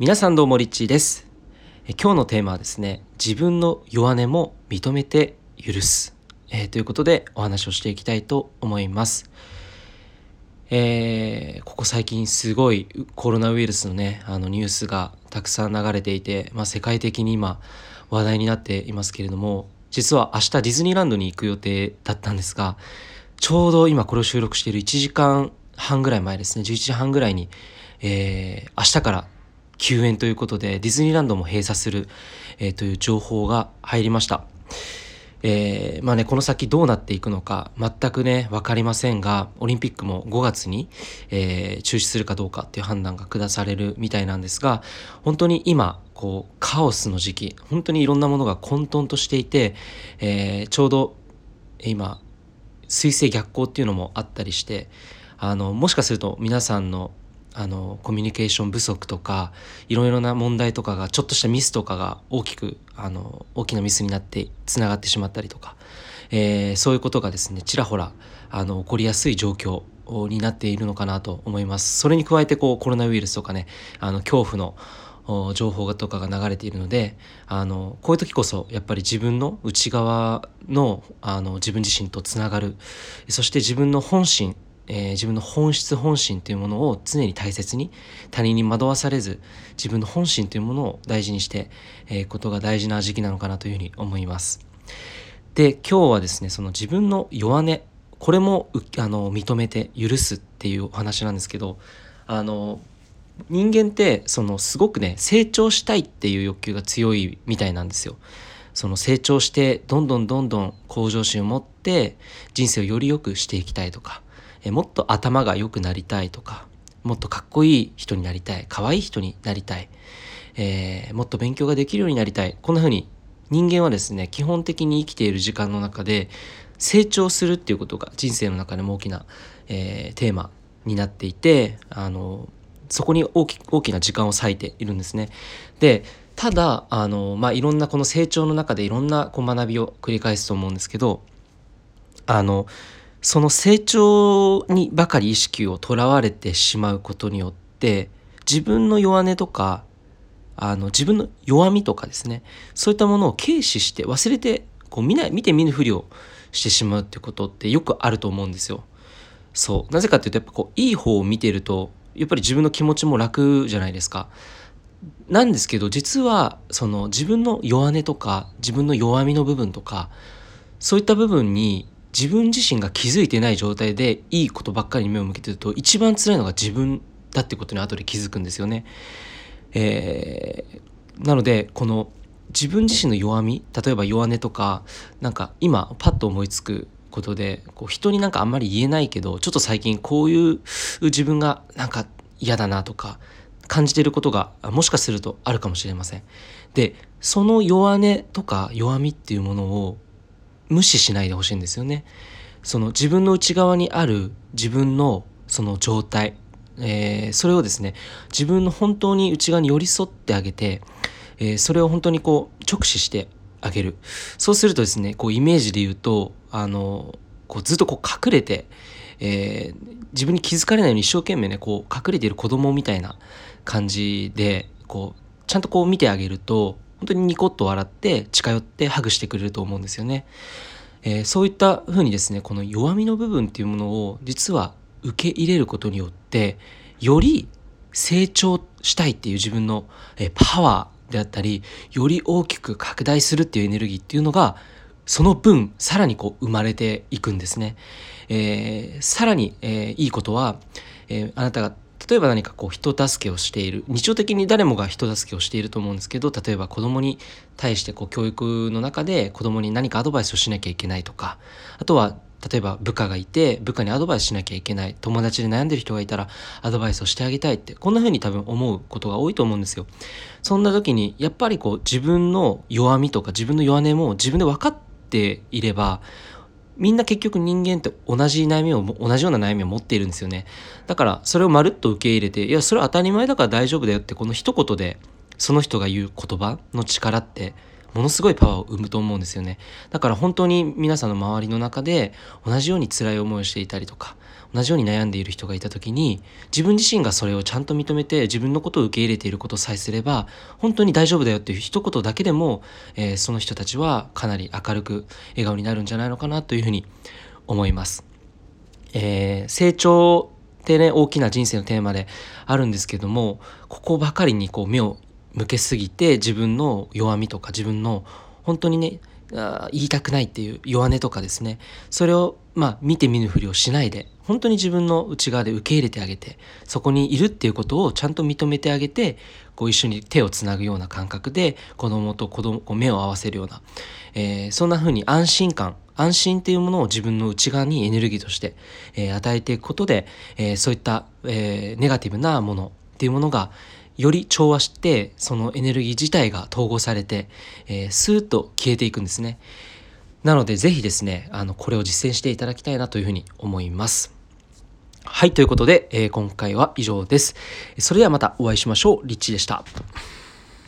皆さんどうもリッチーです。今日のテーマはですね自分の弱音も認めて許す、えーということでお話をしていきたいと思います。えーここ最近すごいコロナウイルスのねあのニュースがたくさん流れていて、まあ、世界的に今話題になっていますけれども実は明日ディズニーランドに行く予定だったんですがちょうど今これを収録している1時間半ぐらい前ですね11時半ぐらいに、えー明日から休園ということでディズニーランドも閉鎖する、えーという情報が入りました。えーまあね、この先どうなっていくのか全くね分かりませんがオリンピックも5月に、えー中止するかどうかっていう判断が下されるみたいなんですが本当に今こうカオスの時期本当にいろんなものが混沌としていて、えーちょうど今水星逆行っていうのもあったりしてあのもしかすると皆さんのあのコミュニケーション不足とかいろいろな問題とかがちょっとしたミスとかが大きくあの大きなミスになってつながってしまったりとか、えーそういうことがですねちらほらあの起こりやすい状況になっているのかなと思います。それに加えてこうコロナウイルスとかねあの恐怖の情報とかが流れているのであのこういう時こそやっぱり自分の内側のあの自分自身とつながるそして自分の本心、えー自分の本質本心というものを常に大切に他人に惑わされず自分の本心というものを大事にしてい、えーことが大事な時期なのかなというふうに思います。で今日はですねその自分の弱音これもあの認めて許すっていうお話なんですけどあの人間ってそのすごくね成長したいっていう欲求が強いみたいなんですよ。その成長してどんどんどんどん向上心を持って人生をより良くしていきたいとかえもっと頭が良くなりたいとかもっとかっこいい人になりたい可愛い人になりたい、えーもっと勉強ができるようになりたいこんな風に人間はですね基本的に生きている時間の中で成長するっていうことが人生の中でも大きな、えーテーマになっていてあのそこに大き大きな時間を割いているんですね。でただあの、まあ、いろんなこの成長の中でいろんなこう学びを繰り返すと思うんですけどあのその成長にばかり意識をとらわれてしまうことによって自分の弱音とかあの自分の弱みとかですねそういったものを軽視して忘れてこう見ない見て見ぬふりをしてしまうってことってよくあると思うんですよ。そうなぜかっていうとやっぱこういい方を見てるとやっぱり自分の気持ちも楽じゃないですか。なんですけど実はその自分の弱音とか自分の弱みの部分とかそういった部分に自分自身が気づいてない状態でいいことばっかりに目を向けてると一番辛いのが自分だってことに後で気づくんですよね。えーなのでこの自分自身の弱み例えば弱音とかなんか今パッと思いつくことでこう人になんかあんまり言えないけどちょっと最近こういう自分がなんか嫌だなとか感じていることがもしかするとあるかもしれません。でその弱音とか弱みっていうものを無視しないでほしいんですよね。その自分の内側にある自分のその状態、えーそれをですね自分の本当に内側に寄り添ってあげて、えーそれを本当にこう直視してあげるそうするとですねこうイメージで言うとあのこうずっとこう隠れて、えー自分に気づかれないように一生懸命ねこう隠れている子供みたいな感じでこうちゃんとこう見てあげると本当にニコッと笑って近寄ってハグしてくれると思うんですよね。えーそういったふうにですねこの弱みの部分っていうものを実は受け入れることによってより成長したいっていう自分の、えーパワーであったりより大きく拡大するっていうエネルギーっていうのがその分さらにこう生まれていくんですね。えーさらに、えーいいことは、えーあなたが例えば何かこう人助けをしている。日常的に誰もが人助けをしていると思うんですけど例えば子供に対してこう教育の中で子供に何かアドバイスをしなきゃいけないとか。あとは例えば部下がいて部下にアドバイスしなきゃいけない。友達で悩んでる人がいたらアドバイスをしてあげたいって。こんな風に多分思うことが多いと思うんですよ。そんな時にやっぱりこう自分の弱みとか自分の弱音も自分で分かっていればみんな結局人間って同じ悩みを同じような悩みを持っているんですよね。だからそれをまるっと受け入れていやそれは当たり前だから大丈夫だよってこの一言でその人が言う言葉の力ってものすごいパワーを生むと思うんですよねだから本当に皆さんの周りの中で同じように辛い思いをしていたりとか同じように悩んでいる人がいた時に自分自身がそれをちゃんと認めて自分のことを受け入れていることさえすれば本当に大丈夫だよっていう一言だけでも、えー、その人たちはかなり明るく笑顔になるんじゃないのかなというふうに思います。えー、成長ってね大きな人生のテーマであるんですけどもここばかりにこう目を向けすぎて自分の弱みとか自分の本当にね言いたくないっていう弱音とかですね。それをまあ見て見ぬふりをしないで本当に自分の内側で受け入れてあげてそこにいるっていうことをちゃんと認めてあげてこう一緒に手をつなぐような感覚で子供と子供こう目を合わせるような、えー、そんな風に安心感安心っていうものを自分の内側にエネルギーとして、えー、与えていくことで、えー、そういった、えネガティブなものっていうものがより調和してそのエネルギー自体が統合されて、えー、スーッと消えていくんですね。なので是非ですねあのこれを実践していただきたいなというふうに思います。はいということで、えー、今回は以上です。それではまたお会いしましょう。リッチでした。